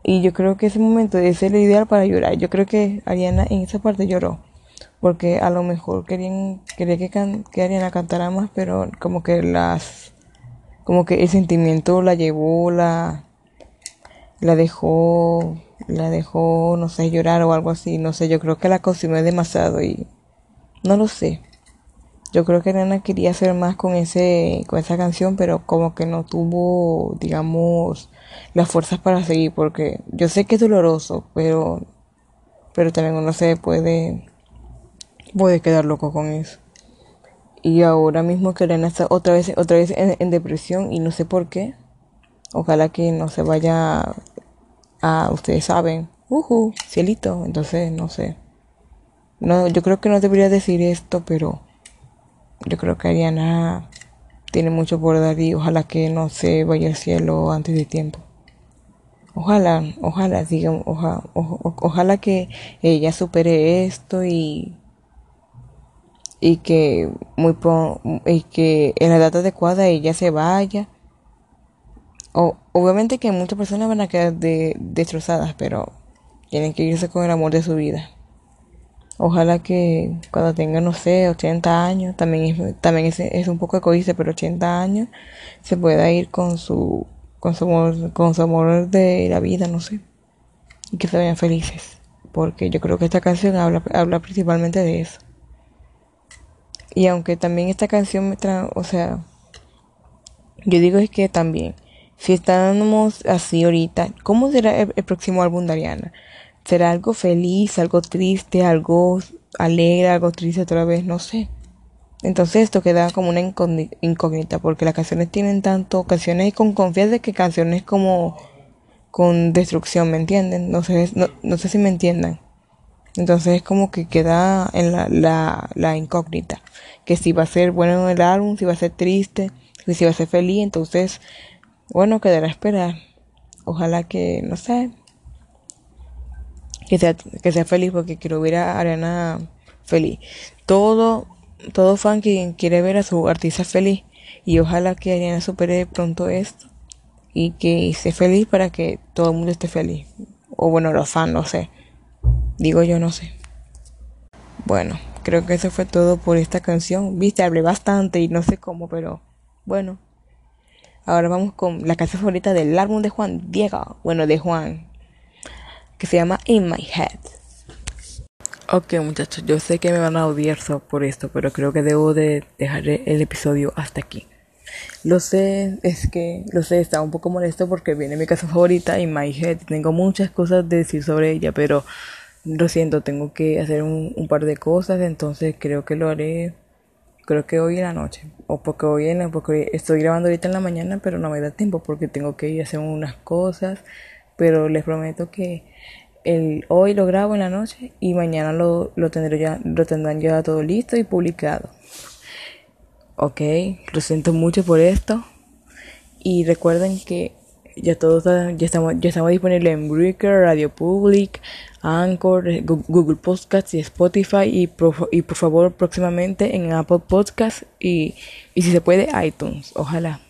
Y yo creo que ese momento es el ideal para llorar. Yo creo que Ariana en esa parte lloró. Porque a lo mejor querían, quería que, que Ariana cantara más, pero como que las. Como que el sentimiento la llevó, la. La dejó. La dejó, no sé, llorar o algo así. No sé, yo creo que la consumió demasiado y. No lo sé. Yo creo que Nana quería hacer más con ese con esa canción, pero como que no tuvo, digamos, las fuerzas para seguir porque yo sé que es doloroso, pero pero también uno se puede puede quedar loco con eso. Y ahora mismo que Elena está otra vez otra vez en, depresión y no sé por qué. Ojalá que no se vaya a ustedes saben, uh, cielito, entonces no sé. No, yo creo que no debería decir esto, pero yo creo que Ariana tiene mucho por dar y ojalá que no se vaya al cielo antes de tiempo. Ojalá, ojalá, digan, ojalá que ella supere esto y y que muy y que en la edad adecuada ella se vaya. O, obviamente que muchas personas van a quedar de, destrozadas, pero tienen que irse con el amor de su vida. Ojalá que cuando tenga, no sé, 80 años, también es, también es, es un poco egoísta, pero 80 años, se pueda ir con su, con su amor, con su amor de la vida, no sé. Y que se vean felices. Porque yo creo que esta canción habla, habla principalmente de eso. Y aunque también esta canción me trae, o sea, yo digo es que también, si estamos así ahorita, ¿cómo será el próximo álbum de Ariana? Será algo feliz, algo triste, algo alegre, algo triste otra vez, no sé. Entonces esto queda como una incógnita porque las canciones tienen tanto canciones con confianza que canciones como con destrucción, ¿me entienden? No sé, no, sé si me entiendan. Entonces es como que queda en la, la, la incógnita. Que si va a ser bueno el álbum, si va a ser triste, si va a ser feliz. Entonces, bueno, quedará a esperar. Ojalá que, no sé, que sea, que sea feliz porque quiero ver a Ariana feliz. Todo, todo fan que quiere ver a su artista feliz y ojalá que Ariana supere pronto esto y que esté feliz para que todo el mundo esté feliz. O bueno, los fans, no sé. Digo yo, no sé. Bueno, creo que eso fue todo por esta canción. Viste, hablé bastante y no sé cómo, pero bueno. Ahora vamos con la canción favorita del álbum de Juan Diego. Bueno, de Juan. Que se llama In My Head. Ok muchachos, yo sé que me van a odiar por esto, pero creo que debo de dejar el episodio hasta aquí. Lo sé, es que, lo sé, estaba un poco molesto porque viene mi canción favorita, In My Head. Tengo muchas cosas de decir sobre ella, pero lo siento, tengo que hacer un, un par de cosas, entonces creo que lo haré creo que hoy en la noche o porque hoy en la, porque estoy grabando ahorita en la mañana pero no me da tiempo porque tengo que ir a hacer unas cosas pero les prometo que el hoy lo grabo en la noche y mañana lo, lo tendré ya lo tendrán ya todo listo y publicado. Ok lo siento mucho por esto. Y recuerden que ya todos ya estamos ya estamos disponibles en Breaker, Radio Public, Anchor, Google Podcasts y Spotify. Y por, y por favor próximamente en Apple Podcasts y, y si se puede iTunes, ojalá.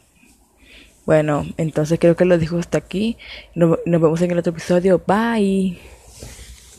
Bueno, entonces creo que lo dejo hasta aquí. nos vemos en el otro episodio. Bye.